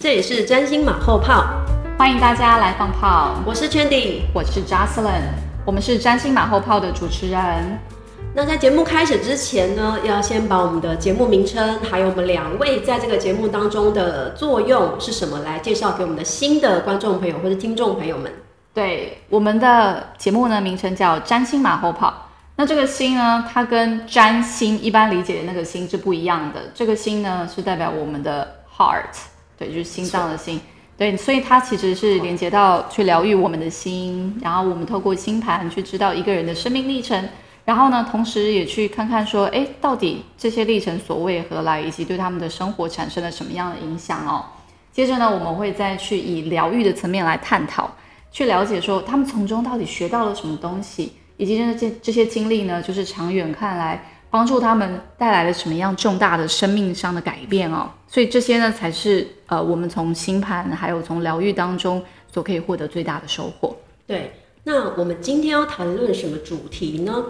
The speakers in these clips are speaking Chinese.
这里是占星马后炮，欢迎大家来放炮。我是 Chandy，我是 Jocelyn，我们是占星马后炮的主持人。那在节目开始之前呢，要先把我们的节目名称，还有我们两位在这个节目当中的作用是什么，来介绍给我们的新的观众朋友或者听众朋友们。对，我们的节目呢名称叫占星马后炮。那这个星呢，它跟占星一般理解的那个星是不一样的。这个星呢，是代表我们的 heart，对，就是心脏的心，对，所以它其实是连接到去疗愈我们的心，然后我们透过星盘去知道一个人的生命历程，然后呢，同时也去看看说，哎，到底这些历程所为何来，以及对他们的生活产生了什么样的影响哦。接着呢，我们会再去以疗愈的层面来探讨，去了解说他们从中到底学到了什么东西。以及这些这些经历呢，就是长远看来帮助他们带来了什么样重大的生命上的改变哦。所以这些呢，才是呃我们从星盘还有从疗愈当中所可以获得最大的收获。对，那我们今天要谈论什么主题呢？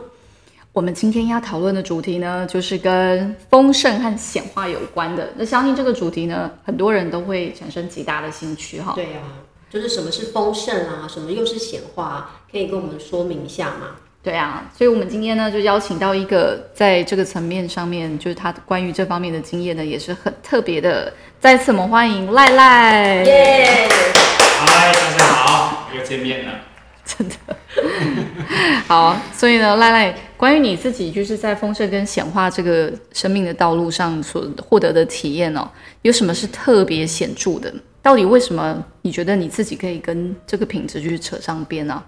我们今天要讨论的主题呢，就是跟丰盛和显化有关的。那相信这个主题呢，很多人都会产生极大的兴趣哈。对呀。就是什么是丰盛啊，什么又是显化，可以跟我们说明一下吗？对啊，所以我们今天呢就邀请到一个在这个层面上面，就是他关于这方面的经验呢也是很特别的。再次我们欢迎赖赖。耶！嗨，大家好，又见面了。真的。好，所以呢，赖赖，关于你自己就是在丰盛跟显化这个生命的道路上所获得的体验哦，有什么是特别显著的？到底为什么你觉得你自己可以跟这个品质去扯上边呢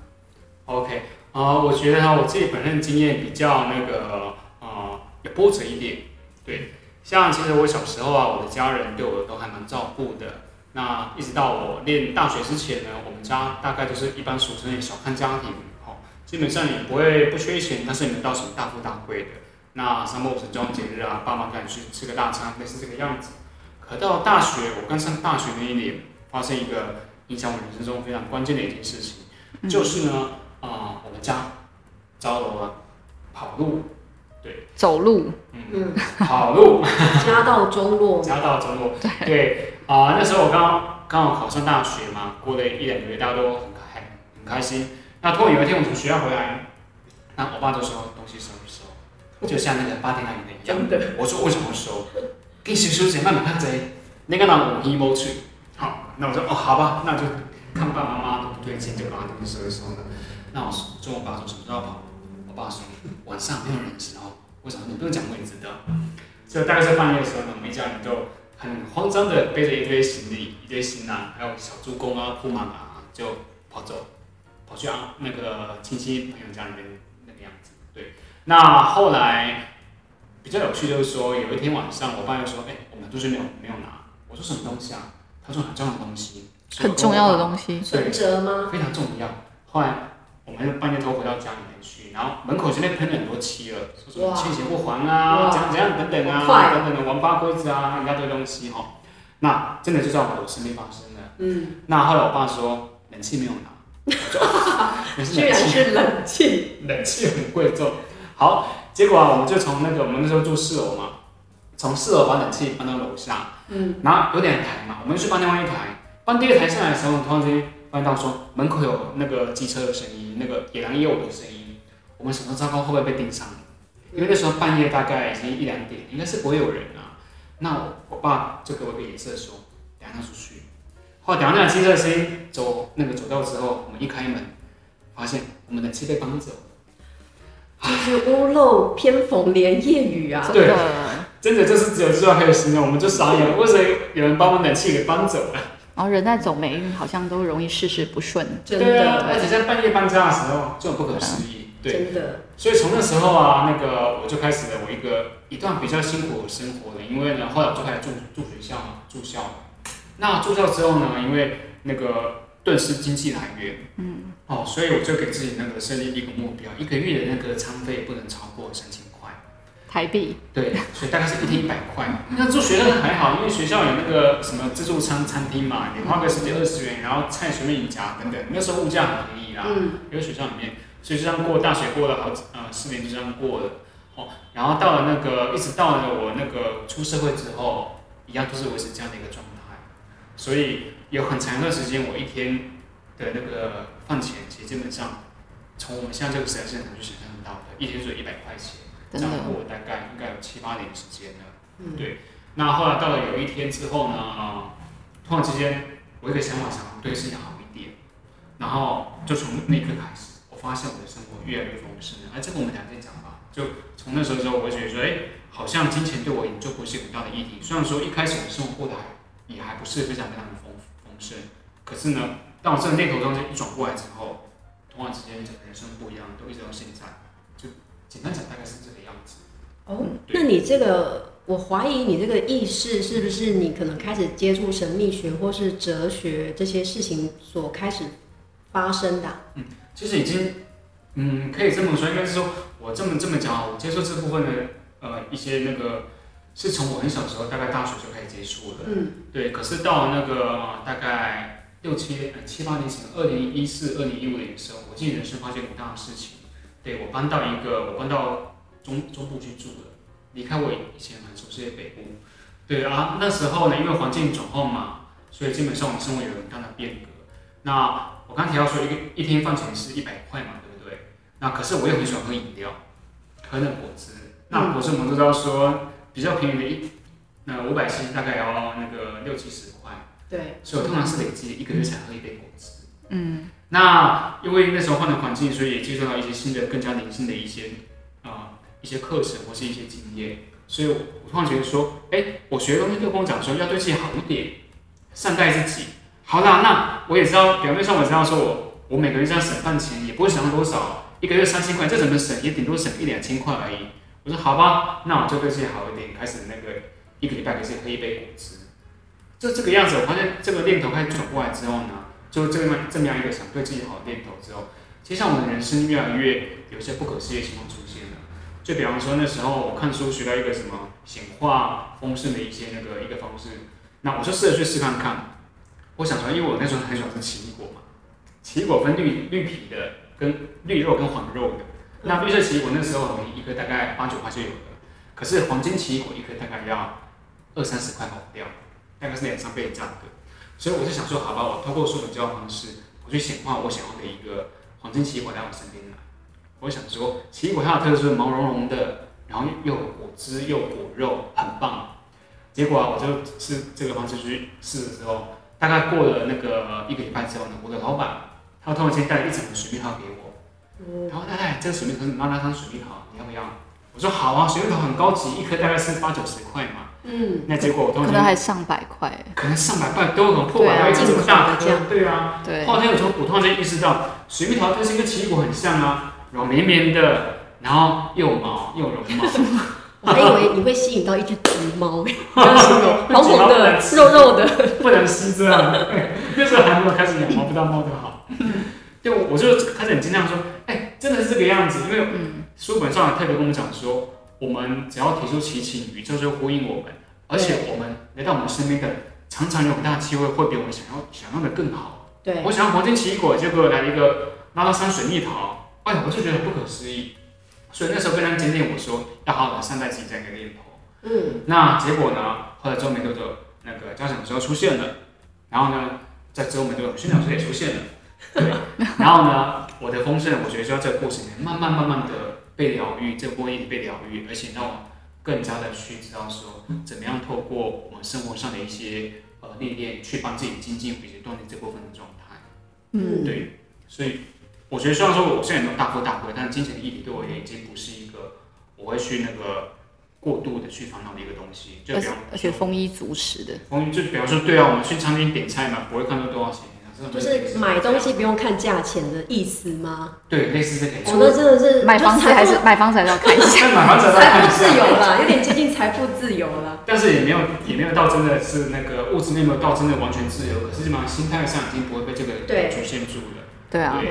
？OK，啊，我觉得哈，我自己本身经验比较那个啊，有波折一点。对，像其实我小时候啊，我的家人对我都还蛮照顾的。那一直到我念大学之前呢，我们家大概都是一般俗称的小康家庭，哈，基本上也不会不缺钱，但是也没到什么大富大贵的。那三五成装节日啊，爸妈带你去吃个大餐，类似这个样子。可到大学，我刚上大学那一年，发生一个影响我人生中非常关键的一件事情，就是呢，啊，我们家遭了跑路，对，走路，嗯，跑路，家道中落，家道中落，对，啊，那时候我刚刚好考上大学嘛，过了一两个月，大家都很开很开心。那突然有一天，我从学校回来，那我爸就说东西收一收，就像那个八点档一样的。我说为什么收？给收收钱，慢慢看这，那个拿五一毛去，好，那我说哦，好吧，那就看爸爸妈妈都不对劲，就把东西收一收了。那我说，我爸说什么都要跑？我爸说晚上没有人的时候。为什么？你不用讲，我也知道。就大概在半夜的时候呢，我们一家人就很慌张的背着一堆行李、一堆行囊，还有小猪公啊、铺满啊，就跑走，跑去啊那个亲戚朋友家里面那个样子。对，那后来。比较有趣就是说，有一天晚上，我爸又说：“哎，我们东西没有没有拿。”我说：“什么东西啊？”他说：“很重要的东西。”很重要的东西。存折吗？非常重要。后来我们半夜偷回到家里面去，然后门口前面喷了很多漆了，说什么欠钱不还啊，怎样怎样等等啊，等等的王八龟子啊，一大堆东西哈。那真的就在我们身边发生的。嗯。那后来我爸说：“冷气没有拿。”居然是冷气，冷气很贵重。好。结果啊，我们就从那个我们那时候住四楼嘛，从四楼把冷气搬到楼下，嗯，然后有点台嘛，我们就去搬另外一台，搬第二台上来的时候，突然间发现到说门口有那个机车的声音，那个野狼业务的声音，我们想说糟糕，会不会被盯上？因为那时候半夜大概已经一两点，应该是不会有人啊。那我我爸就给我一个眼色说，等下出去。后来等下那辆机车的声音走那个走到之后，我们一开门，发现我们的气被搬走。就是屋漏偏逢连夜雨啊！对，真的就是只有这样可以形容，我们就傻眼，为什么有人把我们冷气给搬走了？然后人在走霉运，好像都容易事事不顺。真的，而且在半夜搬家的时候就很不可思议。对，真的，所以从那时候啊，那个我就开始了我一个一段比较辛苦的生活了。因为呢，后来我就开始住住学校嘛，住校。那住校之后呢，因为那个顿时经济来源，嗯，哦，所以我就给自己那个设立一个目标，一个月的那个餐费不能超过三千块台币。对，所以大概是一天一百块。那住学校还好，因为学校有那个什么自助餐餐厅嘛，你花个十几二十元，然后菜随便你夹等等，那时候物价很便宜啦。嗯，因为学校里面。所以就这样过，大学过了好几呃四年就这样过了，哦，然后到了那个一直到了我那个出社会之后，一样都是维持这样的一个状态。所以有很长一段时间，我一天的那个饭钱，其实基本上从我们现在这个时代是很难去想象到的，一天只有一百块钱，这样过大概应该有七八年时间了。嗯，对。那后来到了有一天之后呢，啊，突然之间我一个想法想对自己好一点，然后就从那一刻开始。我发现我的生活越来越丰盛，哎，这个我们两天讲吧。就从那时候之后，我觉得说，哎，好像金钱对我就不是很大的议题。虽然说一开始我生活过得还也还不是非常非常的丰丰盛，可是呢，当我这个念头中间一转过来之后，突然之间整个人生不一样，都一直到现在。就简单讲，大概是这个样子。哦，那你这个，我怀疑你这个意识是不是你可能开始接触神秘学或是哲学这些事情所开始发生的？嗯。其实已经，嗯，可以这么说，应该是说，我这么这么讲啊，我接触这部分的，呃，一些那个，是从我很小时候，大概大学就开始接触的，嗯，对。可是到那个大概六七七八年前，二零一四、二零一五年的时候，我自己人生发现很大的事情，对我搬到一个，我搬到中中部去住了，离开我以前很熟悉的北部，对啊，那时候呢，因为环境转换嘛，所以基本上我们生活有很大的变革，那。我刚提到说一个一天饭钱是一百块嘛，对不对？那可是我又很喜欢喝饮料，喝那果汁。那果汁我们都知道说比较便宜的一那五百 c 大概要那个六七十块。对。所以我通常是累积一个月才喝一杯果汁。嗯。那因为那时候换了环境，所以也接触到一些新的、更加灵性的一些啊一些课程或是一些经验。所以我突然觉得说，哎，我学的东西就跟我讲说要对自己好一点，善待自己。好啦，那我也知道，表面上我知道说我我每个月这样省饭钱也不会省到多少，一个月三千块，这怎么省也顶多省一两千块而已。我说好吧，那我就对自己好一点，开始那个一个礼拜给自己喝一杯果汁，就这个样子。我发现这个念头开始转过来之后呢，就这么这么样一个想对自己好的念头之后，其实我们的人生越来越有些不可思议的情况出现。就比方说那时候我看书学到一个什么显化丰盛的一些那个一个方式，那我就试着去试看看。我想说，因为我那时候很喜欢吃奇异果嘛，奇异果分绿绿皮的、跟绿肉跟黄肉的。那绿色奇异果那时候一颗大概八九块就有了，可是黄金奇异果一颗大概要二三十块跑不掉，大概是两三倍的价格。所以我就想说，好吧，我通过书本教方式，我去显化我想要的一个黄金奇异果在我身边。我想说，奇异果它的特色是毛茸茸的，然后又有果汁又果肉，很棒。结果啊，我就是这个方式去试的时候。大概过了那个一个礼拜之后呢，我的老板他突然间带了一整盒水蜜桃给我，然后太太，这个水蜜桃是拉拉汤水蜜桃，你要不要？我说好啊，水蜜桃很高级，一颗大概是八九十块嘛。嗯，那结果我突然可能还上百块，可能上百块都有可能破百块，这么大颗，对啊。对。后来有时候我突然间意识到，水蜜桃它是跟奇异果很像啊，软绵绵的，然后又毛又绒毛。我还以为你会吸引到一只橘猫，红红的、肉肉的，不能吸这样。那时候还没有开始养猫，不知道猫的好。就我就开始很惊讶说：“哎，真的是这个样子。”因为书本上特别跟我们讲说，我们只要提出祈请，宇宙就呼应我们，而且我们来到我们身边的，常常有很大的机会会比我们想要想要的更好。对，我想要黄金奇异果，结果来了一个拉拉山水蜜桃，哎，我就觉得不可思议。所以那时候非常坚定，我说要好好的善待自己这样一个念头。嗯，那结果呢？后来之后没多久，那个交响之后出现了，然后呢，在之后没多久，宣讲师也出现了。对，然后呢，我的丰盛，我觉得就在这个过程里面，慢慢慢慢的被疗愈，这个波一直被疗愈，而且让我更加的去知道说，怎么样透过我们生活上的一些呃历练，去帮自己精进以及锻炼这部分的状态。嗯，对，所以。我觉得虽然说我现在没有大富大贵，但是金钱的议题对我而言已经不是一个我会去那个过度的去烦恼的一个东西。就比方而且丰衣足食的。丰衣就比方说，对啊，我们去餐厅点菜嘛，不会看到多少钱，就是买东西不用看价钱的意思吗？对，类似这个。哦，那真的是买房子还是买房子还是要看一下。买房子要财看一下。富自由了，有点接近财富自由了。但是也没有也没有到真的是那个物质面没有到真的完全自由，可是基本上心态上已经不会被这个对局限住了。对啊，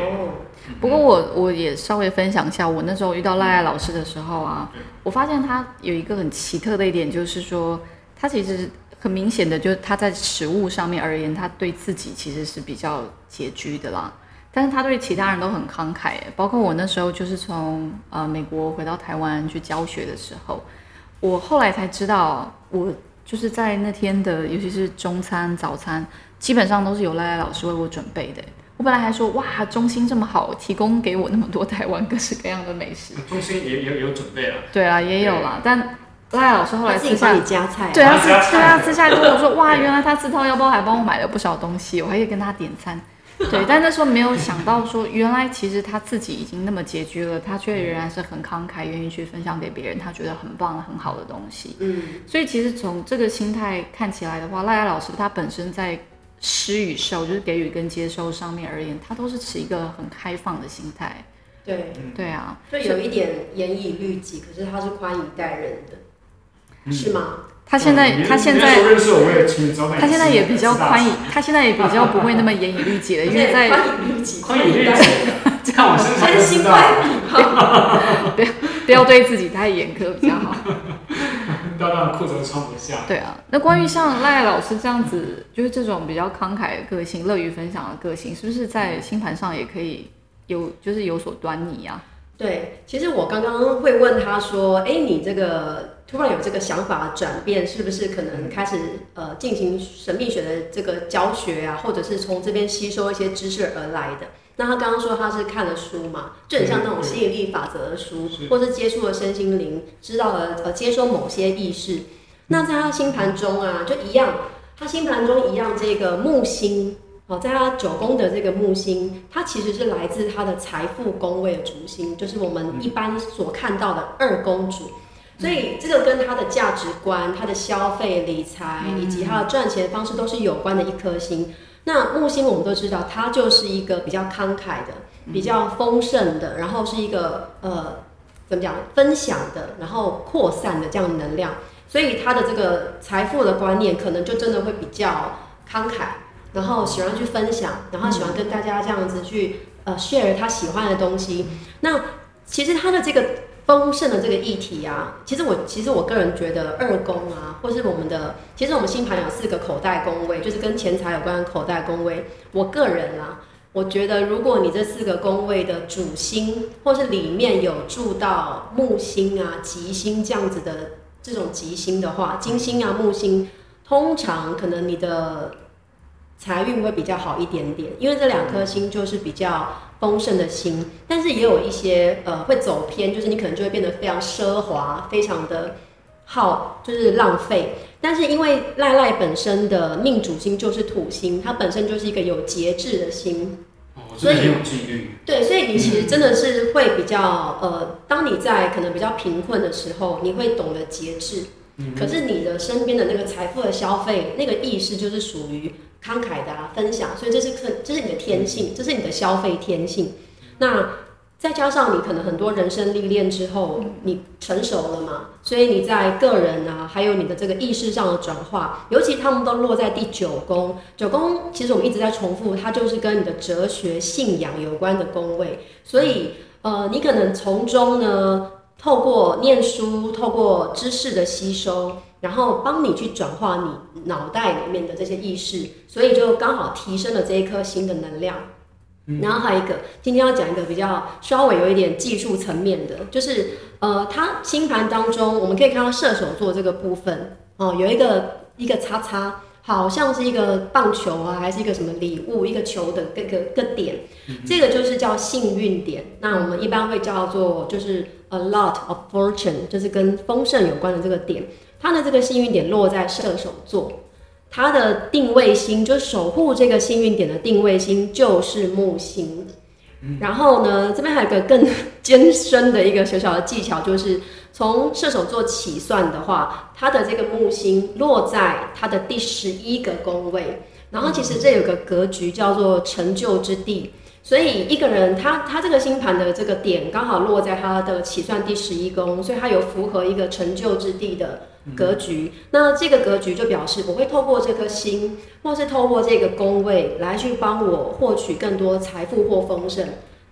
不过我我也稍微分享一下，我那时候遇到赖赖老师的时候啊，我发现他有一个很奇特的一点，就是说他其实很明显的，就是他在食物上面而言，他对自己其实是比较拮据的啦。但是他对其他人都很慷慨，包括我那时候就是从呃美国回到台湾去教学的时候，我后来才知道，我就是在那天的，尤其是中餐、早餐，基本上都是由赖赖老师为我准备的。我本来还说哇，中心这么好，提供给我那么多台湾各式各样的美食。中心也有有准备了。对啊，也有啦，但赖赖老师后来私下他自己帮你加菜，对啊，私他加菜对他，私下跟我说，哇，原来他自掏腰包还帮我买了不少东西，我还可以跟他点餐。对，但那时候没有想到说，原来其实他自己已经那么拮据了，他却仍然是很慷慨，愿意去分享给别人，他觉得很棒、很好的东西。嗯，所以其实从这个心态看起来的话，赖赖老师他本身在施与受，就是给予跟接收上面而言，他都是持一个很开放的心态。对，对啊，就有一点严以律己，可是他是宽以待人的，嗯是吗？他现在你他现在认识我，我也请你招待。他现在也比较宽以，他现在也比较不会那么严以律己了，因为在宽以律己，宽以律待己这样我身上就真心知道。不要。不要对自己太严苛比较好。到那裤子都穿不下。对啊，那关于像赖老师这样子，就是这种比较慷慨的个性、乐于分享的个性，是不是在星盘上也可以有就是有所端倪啊？对，其实我刚刚会问他说：“哎，你这个突然有这个想法转变，是不是可能开始呃进行神秘学的这个教学啊，或者是从这边吸收一些知识而来的？”那他刚刚说他是看了书嘛，就很像那种吸引力法则的书，或是接触了身心灵，知道了呃接收某些意识。那在他星盘中啊，就一样，他星盘中一样这个木星。哦，在他九宫的这个木星，它其实是来自他的财富宫位的主星，就是我们一般所看到的二宫主。所以这个跟他的价值观、他的消费、理财以及他的赚钱方式都是有关的一颗星。那木星我们都知道，它就是一个比较慷慨的、比较丰盛的，然后是一个呃怎么讲分享的，然后扩散的这样的能量。所以他的这个财富的观念，可能就真的会比较慷慨。然后喜欢去分享，然后喜欢跟大家这样子去呃 share 他喜欢的东西。那其实他的这个丰盛的这个议题啊，其实我其实我个人觉得二宫啊，或是我们的，其实我们星盘有四个口袋宫位，就是跟钱财有关的口袋宫位。我个人啊，我觉得如果你这四个宫位的主星，或是里面有住到木星啊、吉星这样子的这种吉星的话，金星啊、木星，通常可能你的财运会比较好一点点，因为这两颗星就是比较丰盛的心，但是也有一些呃会走偏，就是你可能就会变得非常奢华，非常的耗，就是浪费。但是因为赖赖本身的命主星就是土星，它本身就是一个有节制的心，哦，我真的很有纪律。对，所以你其实真的是会比较呃，当你在可能比较贫困的时候，你会懂得节制。嗯可是你的身边的那个财富的消费，那个意识就是属于慷慨的啊，分享，所以这是可这是你的天性，这是你的消费天性。那再加上你可能很多人生历练之后，你成熟了嘛，所以你在个人啊，还有你的这个意识上的转化，尤其他们都落在第九宫。九宫其实我们一直在重复，它就是跟你的哲学信仰有关的宫位，所以呃，你可能从中呢。透过念书，透过知识的吸收，然后帮你去转化你脑袋里面的这些意识，所以就刚好提升了这一颗新的能量。然后还有一个，今天要讲一个比较稍微有一点技术层面的，就是呃，它星盘当中我们可以看到射手座这个部分哦，有一个一个叉叉，好像是一个棒球啊，还是一个什么礼物，一个球的各个个点，这个就是叫幸运点。那我们一般会叫做就是 a lot of fortune，就是跟丰盛有关的这个点。它的这个幸运点落在射手座，它的定位星就是守护这个幸运点的定位星就是木星。然后呢，这边还有一个更 艰深的一个小小的技巧，就是从射手座起算的话，它的这个木星落在它的第十一个宫位。然后其实这有个格局叫做成就之地，所以一个人他他这个星盘的这个点刚好落在他的起算第十一宫，所以他有符合一个成就之地的格局。那这个格局就表示我会透过这颗星，或是透过这个宫位来去帮我获取更多财富或丰盛。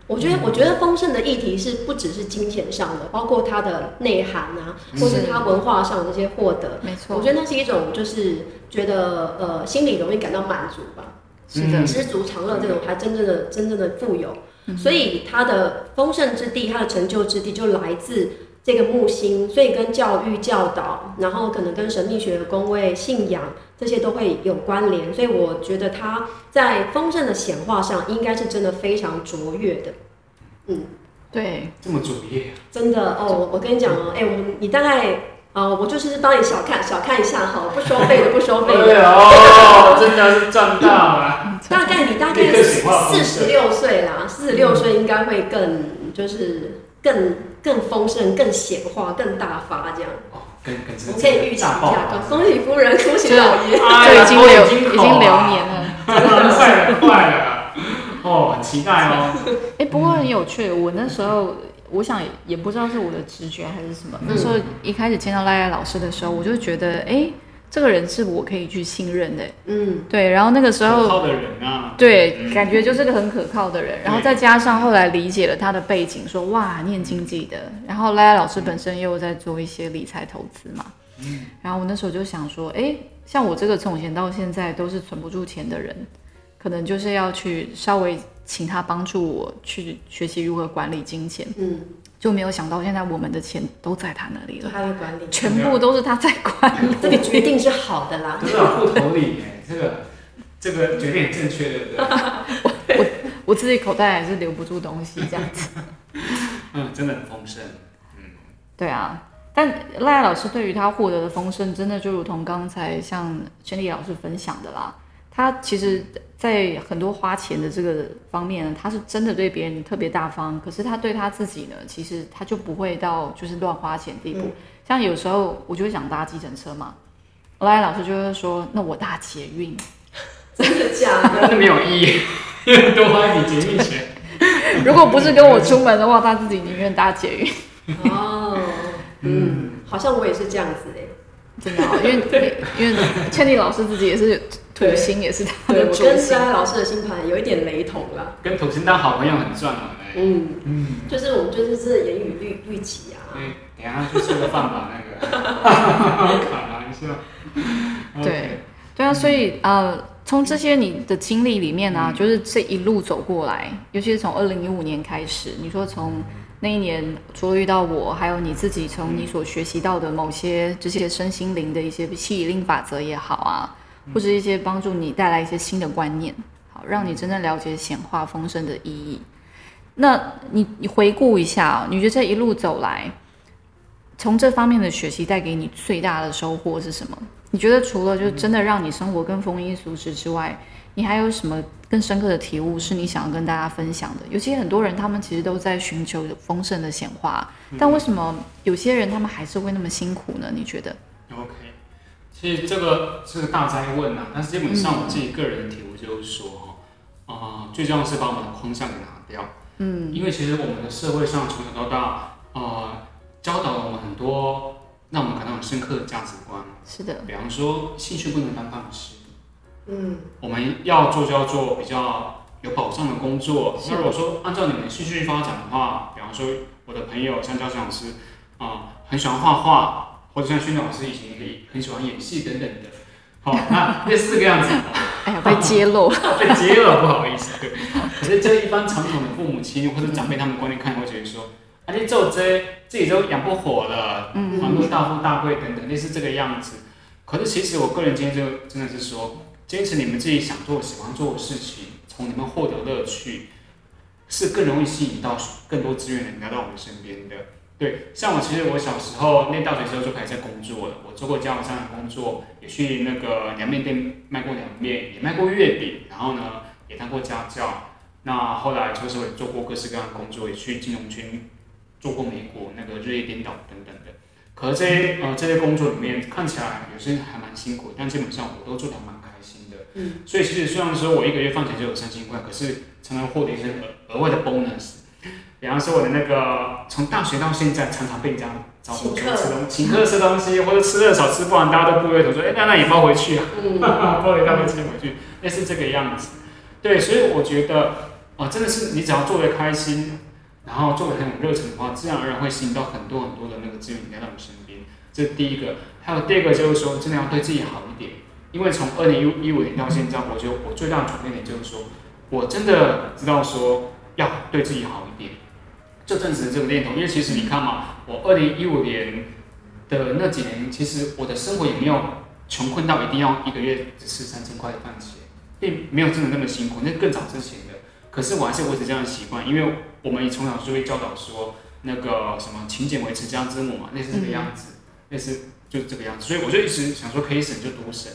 我觉得，我觉得丰盛的议题是不只是金钱上的，包括它的内涵啊，或是它文化上的这些获得。没错，我觉得那是一种就是觉得呃心里容易感到满足吧。是的，知足常乐这种还真正的真正的富有。所以他的丰盛之地，他的成就之地就来自这个木星，所以跟教育教导，然后可能跟神秘学的宫位、信仰这些都会有关联。所以我觉得他在丰盛的显化上，应该是真的非常卓越的。嗯，对，这么卓越，真的哦。我跟你讲哦，哎，我你大概啊，我就是帮你小看小看一下哈，不收费的不收费的哦，真的是赚大了。大概你大概四十六岁啦，四十六岁应该会更就是更更丰盛、更显化、更大发这样。哦，更更我们可以预期一下，恭喜夫人，恭喜老爷，就已经流已经流年了，快了快了。哦，很期待哦。哎，不过很有趣，我那时候我想也不知道是我的直觉还是什么。那时候一开始见到赖赖老师的时候，我就觉得，哎，这个人是我可以去信任的。嗯，对。然后那个时候，可靠的人啊，对，感觉就是个很可靠的人。然后再加上后来理解了他的背景，说哇，念经济的。然后赖赖老师本身又在做一些理财投资嘛。嗯。然后我那时候就想说，哎，像我这个从前到现在都是存不住钱的人。可能就是要去稍微请他帮助我去学习如何管理金钱，嗯，就没有想到现在我们的钱都在他那里了，他的管理，全部都是他在管理，这个决定是好的啦，都在户头里，哎，这个这个决定很正确，对不对？我我自己口袋还是留不住东西，这样子，嗯，真的很丰盛，嗯，对啊，但赖赖老师对于他获得的丰盛，真的就如同刚才像千丽老师分享的啦。他其实，在很多花钱的这个方面呢，他是真的对别人特别大方。可是他对他自己呢，其实他就不会到就是乱花钱地步。像有时候我就会想搭计程车嘛，来老师就会说：“那我搭捷运。”真的假的？那 没有意义，因为多花一笔捷运钱。如果不是跟我出门的话，他自己宁愿搭捷运。哦，嗯，好像我也是这样子哎。真的，因为因为倩丽老师自己也是土星，也是他的主跟三老师的星盘有一点雷同啦。跟土星当好朋友很赚嘛。嗯嗯，就是我们就是这言语律律己啊。对，等下去吃个饭吧，那个。开玩笑。对对啊，所以呃，从这些你的经历里面呢，就是这一路走过来，尤其是从二零一五年开始，你说从。那一年，除了遇到我，还有你自己从你所学习到的某些这些身心灵的一些吸引力法则也好啊，或者一些帮助你带来一些新的观念，好，让你真正了解显化丰盛的意义。那你你回顾一下，你觉得这一路走来，从这方面的学习带给你最大的收获是什么？你觉得除了就真的让你生活更丰衣足食之外，你还有什么更深刻的体悟是你想要跟大家分享的？尤其很多人他们其实都在寻求丰盛的显化，但为什么有些人他们还是会那么辛苦呢？你觉得其实这个是个大灾问啊，但是基本上我自己个人的体会就是说，哈，啊，最重要是把我们的框架给拿掉。嗯，因为其实我们的社会上从小到大，呃，教导了我们很多让我们感到很深刻的价值观。是的，比方说兴趣不能当饭吃。嗯，我们要做就要做比较有保障的工作。那如果说按照你们兴趣发展的话，比方说我的朋友像教师老师啊，很喜欢画画，或者像训老师以前可以很喜欢演戏等等的。好，那类似这个样子。哎呀，被揭露，被揭露，不好意思。对。可是这一般传统的父母亲或者长辈他们观念看会觉得说，啊，你做这自己都养不活了，嗯，还不大富大贵等等，类似这个样子。可是其实我个人今天就真的是说。坚持你们自己想做、喜欢做的事情，从你们获得乐趣，是更容易吸引到更多资源来到我们身边的。对，像我其实我小时候念大学时候就开始在工作了，我做过家务上的工作，也去那个凉面店卖过凉面，也卖过月饼，然后呢也当过家教。那后来就是也做过各式各样的工作，也去金融圈做过美股那个日夜颠倒等等的。可是这些呃这些工作里面看起来有些还蛮辛苦，但基本上我都做得蛮开心的。嗯，所以其实虽然说我一个月放钱就有三千块，可是常常获得一些额额外的 bonus。比方说我的那个从大学到现在，常常被人家找我说吃东请客吃东西，或者吃的少吃不完，大家都不约而同说，哎、那那也包回去啊。嗯，包一大堆吃回去，类似这个样子。对，所以我觉得，哦，真的是你只要做的开心，然后做的很有热情的话，自然而然会吸引到很多很多的那个资源来到你身边。这是第一个。还有第二个就是说，真的要对自己好一点。因为从二零一五年到现在，我觉得我最大的转变点就是说，我真的知道说要对自己好一点。就正是这个念头，因为其实你看嘛，我二零一五年的那几年，其实我的生活也没有穷困到一定要一个月只吃三千块的饭钱，并没有真的那么辛苦，那是更早之前的。可是我还是维持这样的习惯，因为我们从小就会教导说，那个什么勤俭维持家之母嘛，类似这个样子，类似就是这个样子。所以我就一直想说，可以省就多省。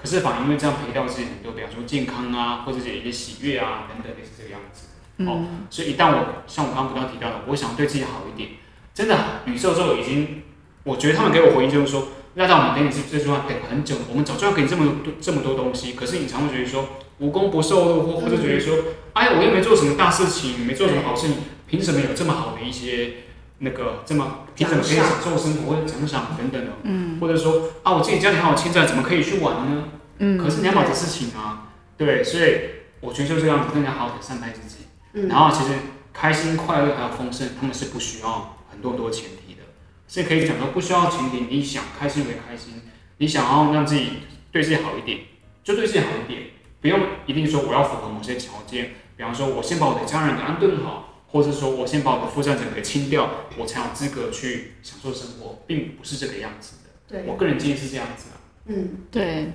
可是反而因为这样赔掉自己很多，比方说健康啊，或者是一些喜悦啊等等，类似这个样子。哦，所以一旦我像我刚刚不断提到的，我想对自己好一点，真的宇宙就已经，我觉得他们给我回应就是说，那让我们等你这这句话等很久，我们早就要给你这么多这么多东西，可是你常会觉得说无功不受禄，或或者觉得说，哎呀，我又没做什么大事情，没做什么好事情，凭什么有这么好的一些那个这么凭什么可以享受生活或者奖赏等等的，嗯，或者说啊，我自己家里还有欠债，怎么可以去玩呢？嗯，可是你要把这事情啊，对，所以我觉得就这样子，更加好好的善待自己。嗯。然后其实开心、快乐还有丰盛，他们是不需要很多很多前提的，是可以讲说不需要前提，你想开心为开心，你想要让自己对自己好一点，就对自己好一点，不用一定说我要符合某些条件，比方说我先把我的家人给安顿好，或者是说我先把我的负债整给清掉，我才有资格去享受生活，并不是这个样子的。对，我个人建议是这样子啊。嗯，对，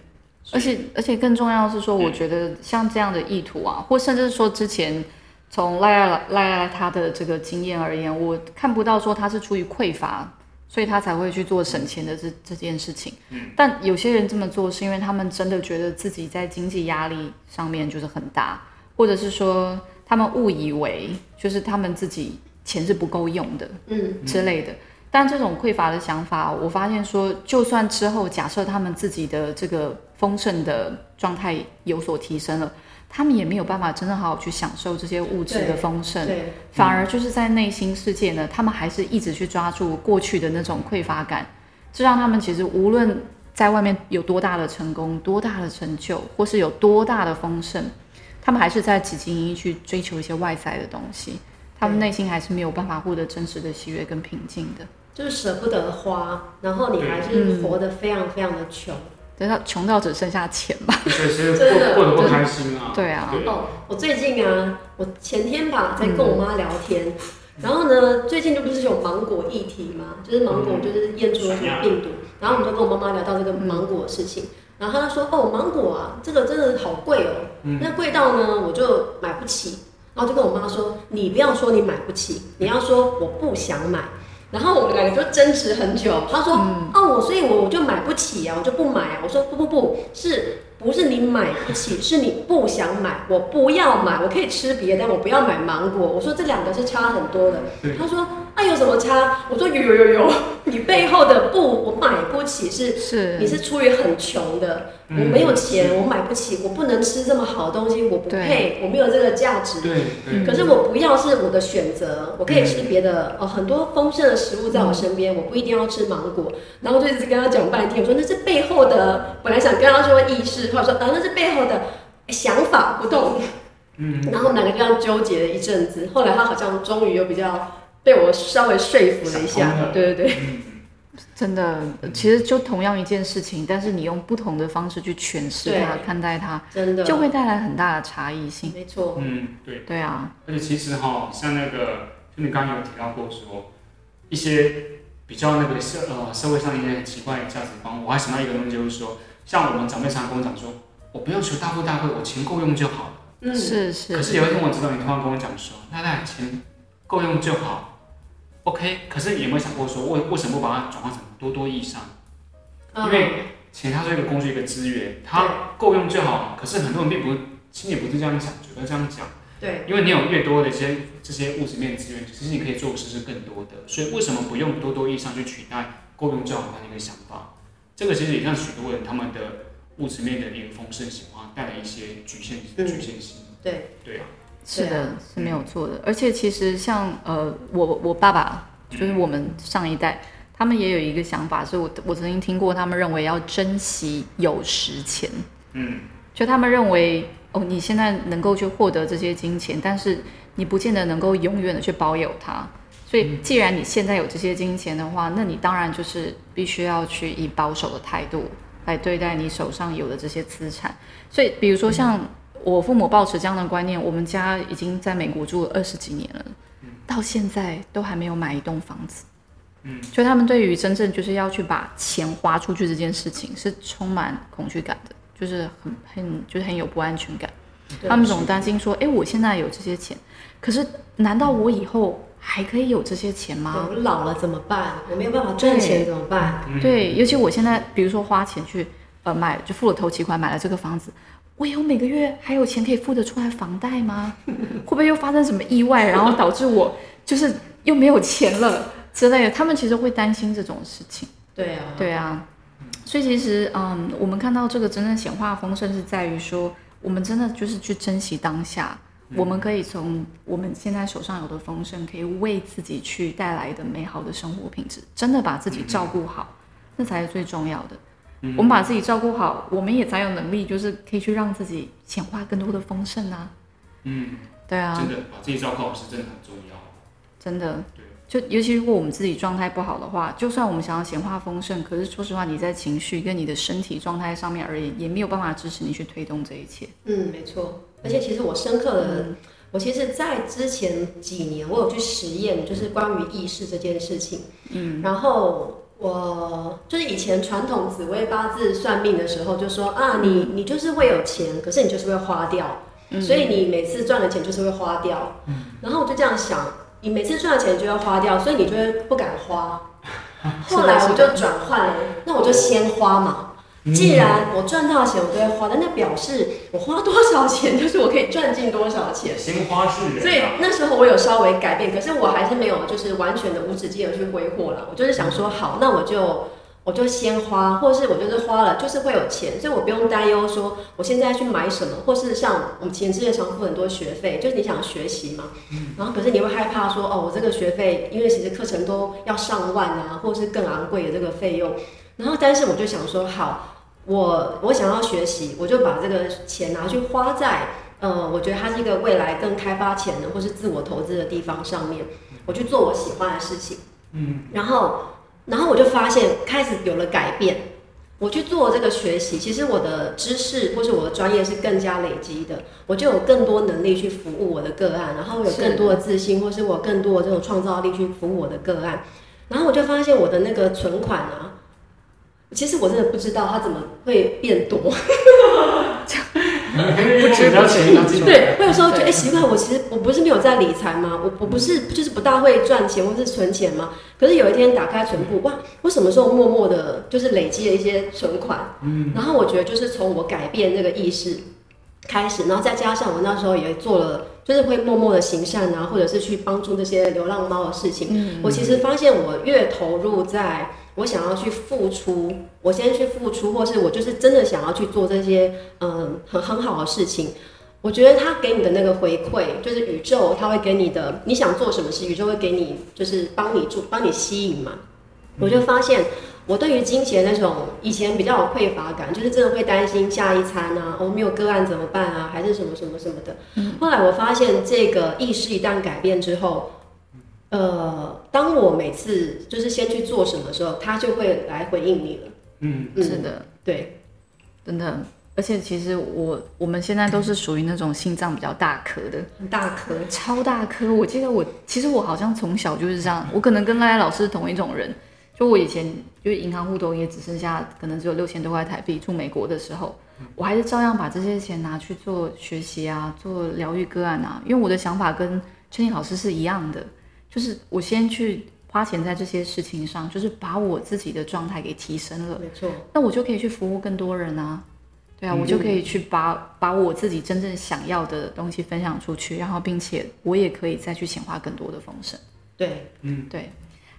而且而且更重要的是说，我觉得像这样的意图啊，或甚至是说之前从赖赖赖赖他的这个经验而言，我看不到说他是出于匮乏，所以他才会去做省钱的这这件事情。嗯，但有些人这么做是因为他们真的觉得自己在经济压力上面就是很大，或者是说他们误以为就是他们自己钱是不够用的，嗯，之类的。但这种匮乏的想法，我发现说，就算之后假设他们自己的这个丰盛的状态有所提升了，他们也没有办法真正好好去享受这些物质的丰盛，反而就是在内心世界呢，他们还是一直去抓住过去的那种匮乏感，这让他们其实无论在外面有多大的成功、多大的成就，或是有多大的丰盛，他们还是在汲汲营营去追求一些外在的东西，他们内心还是没有办法获得真实的喜悦跟平静的。就是舍不得花，然后你还是活得非常非常的穷。等到穷到只剩下钱吧。所以是真的过过得不开心啊。对啊。哦，我最近啊，我前天吧在跟我妈聊天，嗯然后呢，最近就不是有芒果议题嘛，就是芒果就是验出了什么病毒，然后我们就跟我妈妈聊到这个芒果的事情，然后她就说，哦，芒果啊，这个真的好贵哦，嗯。那贵到呢我就买不起，然后就跟我妈说，你不要说你买不起，你要说我不想买。然后我们两个就争执很久。他说：“哦，我所以我我就买不起啊，我就不买啊。”我说：“不不不，是不是你买不起？是你不想买。我不要买，我可以吃别的，但我不要买芒果。”我说这两个是差很多的。对她说：“啊，有什么差？”我说：“有有有有，你背后的不，我买不起是是你是出于很穷的，嗯我没有钱，我买不起，我不能吃这么好的东西，我不配，我没有这个价值。对对，可是我不要是我的选择，我可以吃别的哦，很多丰盛的食物在我身边，我不一定要吃芒果。然后就一直跟他讲半天，我说那是背后的，本来想跟他说意识，或者说啊那是背后的想法不同。嗯，然后我们两个这样纠结了一阵子，后来他好像终于又比较被我稍微说服了一。下对对对，嗯真的，其实就同样一件事情，但是你用不同的方式去诠释它、看待它，真的就会带来很大的差异性。没错。嗯，对。对啊，而且其实哈，像那个，就你刚刚有提到过说，一些比较那个社呃社会上一些很奇怪的价值观，我还想到一个东西，就是说，像我们长辈常跟我讲说，我不要求大富大贵，我钱够用就好了。嗯，是是可是，是有一天我知道你突然跟我讲说，那那钱够用就好，OK。可是你有没有想过说，为为什么不把它转化成多多益善？嗯因为钱它是一个工具，一个资源，它够用就好。可是很多人并不，心里不是这样想，觉得这样讲。对，因为你有越多的一些这些物质面资源，其实你可以做的事是更多的。所以为什么不用多多益善去取代够用就好的一个想法。这个其实也让许多人他们的物质面的一个丰盛显化带来一些局限局限性。对对啊，是的是没有错的。而且其实像呃，我我爸爸就是我们上一代，他们也有一个想法，是我我曾经听过，他们认为要珍惜有时钱，嗯，就他们认为哦，你现在能够去获得这些金钱，但是你不见得能够永远的去保有它。所以，既然你现在有这些金钱的话，那你当然就是必须要去以保守的态度来对待你手上有的这些资产。所以，比如说像我父母抱持这样的观念，我们家已经在美国住了二十几年了，到现在都还没有买一栋房子。嗯，就他们对于真正就是要去把钱花出去这件事情是充满恐惧感的，就是很很就是很有不安全感。他们总担心说，哎，我现在有这些钱，可是难道我以后还可以有这些钱吗？我老了怎么办？我没有办法赚钱怎么办？嗯对，尤其我现在，比如说花钱去呃买，就付了头期款买了这个房子，我以后每个月还有钱可以付得出来房贷吗？会不会又发生什么意外，然后导致我就是又没有钱了之类的？他们其实会担心这种事情。对啊，对啊，所以其实嗯，我们看到这个真正显化丰盛是在于说，我们真的就是去珍惜当下。我们可以从我们现在手上有的丰盛，可以为自己去带来的美好的生活品质，真的把自己照顾好，那才是最重要的。我们把自己照顾好，我们也才有能力，就是可以去让自己显化更多的丰盛啊。嗯，对啊，真的把自己照顾好是真的很重要。真的对，就尤其如果我们自己状态不好的话，就算我们想要显化丰盛，可是说实话，你在情绪跟你的身体状态上面而言，也没有办法支持你去推动这一切。嗯，没错。而且其实我深刻的，我其实，在之前几年，我有去实验，就是关于意识这件事情。嗯，然后我就是以前传统紫微八字算命的时候，就说啊，你你就是会有钱，可是你就是会花掉，所以你每次赚的钱就是会花掉。嗯然后我就这样想，你每次赚的钱就要花掉，所以你就会不敢花。后来我就转换了，那我就先花嘛。既然我赚到钱，我都会花，但那表示我花多少钱，就是我可以赚进多少钱。先花是人、啊，所以那时候我有稍微改变，可是我还是没有就是完全的无止境的去挥霍了。我就是想说，好，那我就我就先花，或是我就是花了，就是会有钱，所以我不用担忧说我现在去买什么，或是像我们前之前常付很多学费，就是你想学习嘛，然后可是你会害怕说，哦，我这个学费，因为其实课程都要上万啊，或是更昂贵的这个费用，然后但是我就想说，好。我我想要学习，我就把这个钱拿去花在，呃，我觉得它是一个未来更开发潜能或是自我投资的地方上面，我去做我喜欢的事情，嗯，然后，然后我就发现开始有了改变。我去做这个学习，其实我的知识或是我的专业是更加累积的，我就有更多能力去服务我的个案，然后有更多的自信，或是我更多的这种创造力去服务我的个案，然后我就发现我的那个存款啊。其实我真的不知道它怎么会变多，不知道钱要进来对，我有时候觉得哎奇怪，我其实我不是没有在理财吗？我我不是就是不大会赚钱或是存钱吗？可是有一天打开存簿，哇，我什么时候默默的就是累积了一些存款？嗯，然后我觉得就是从我改变这个意识开始，然后再加上我那时候也做了，就是会默默的行善啊，或者是去帮助这些流浪猫的事情。嗯，我其实发现我越投入在。我想要去付出，我先去付出，或是我就是真的想要去做这些嗯很很好的事情。我觉得他给你的那个回馈，就是宇宙他会给你的，你想做什么事，宇宙会给你，就是帮你做，帮你吸引嘛。我就发现，我对于金钱那种以前比较有匮乏感，就是真的会担心下一餐啊，我没有个案怎么办啊，还是什么什么什么的。后来我发现，这个意识一旦改变之后。呃，当我每次就是先去做什么的时候，他就会来回应你了。嗯，嗯是的，对，真的。而且其实我我们现在都是属于那种心脏比较大颗的，很大颗。超大颗。我记得我其实我好像从小就是这样，我可能跟赖赖老师是同一种人。就我以前就是银行户头也只剩下可能只有六千多块台币，住美国的时候，我还是照样把这些钱拿去做学习啊，做疗愈个案啊。因为我的想法跟春妮老师是一样的，就是我先去花钱在这些事情上，就是把我自己的状态给提升了。没错，那我就可以去服务更多人啊，对啊，我就可以去把把我自己真正想要的东西分享出去，然后并且我也可以再去显化更多的丰盛。对，嗯对，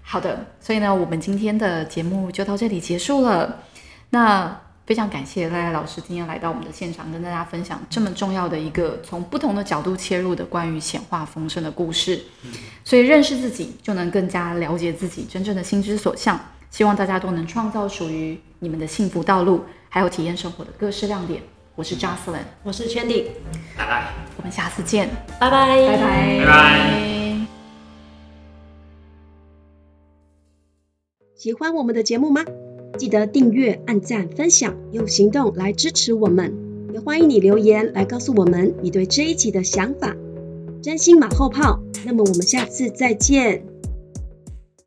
好的，所以呢，我们今天的节目就到这里结束了。那非常感谢赖赖老师今天来到我们的现场，跟大家分享这么重要的一个从不同的角度切入的关于显化丰盛的故事。所以认识自己，就能更加了解自己真正的心之所向。希望大家都能创造属于你们的幸福道路，还有体验生活的各式亮点。我是 Jocelyn，我是 Chandy，拜拜，我们下次见，拜拜，拜拜，拜拜。喜欢我们的节目吗？记得订阅、按赞、分享，用行动来支持我们。也欢迎你留言来告诉我们你对这一集的想法。真心马后炮，那么我们下次再见。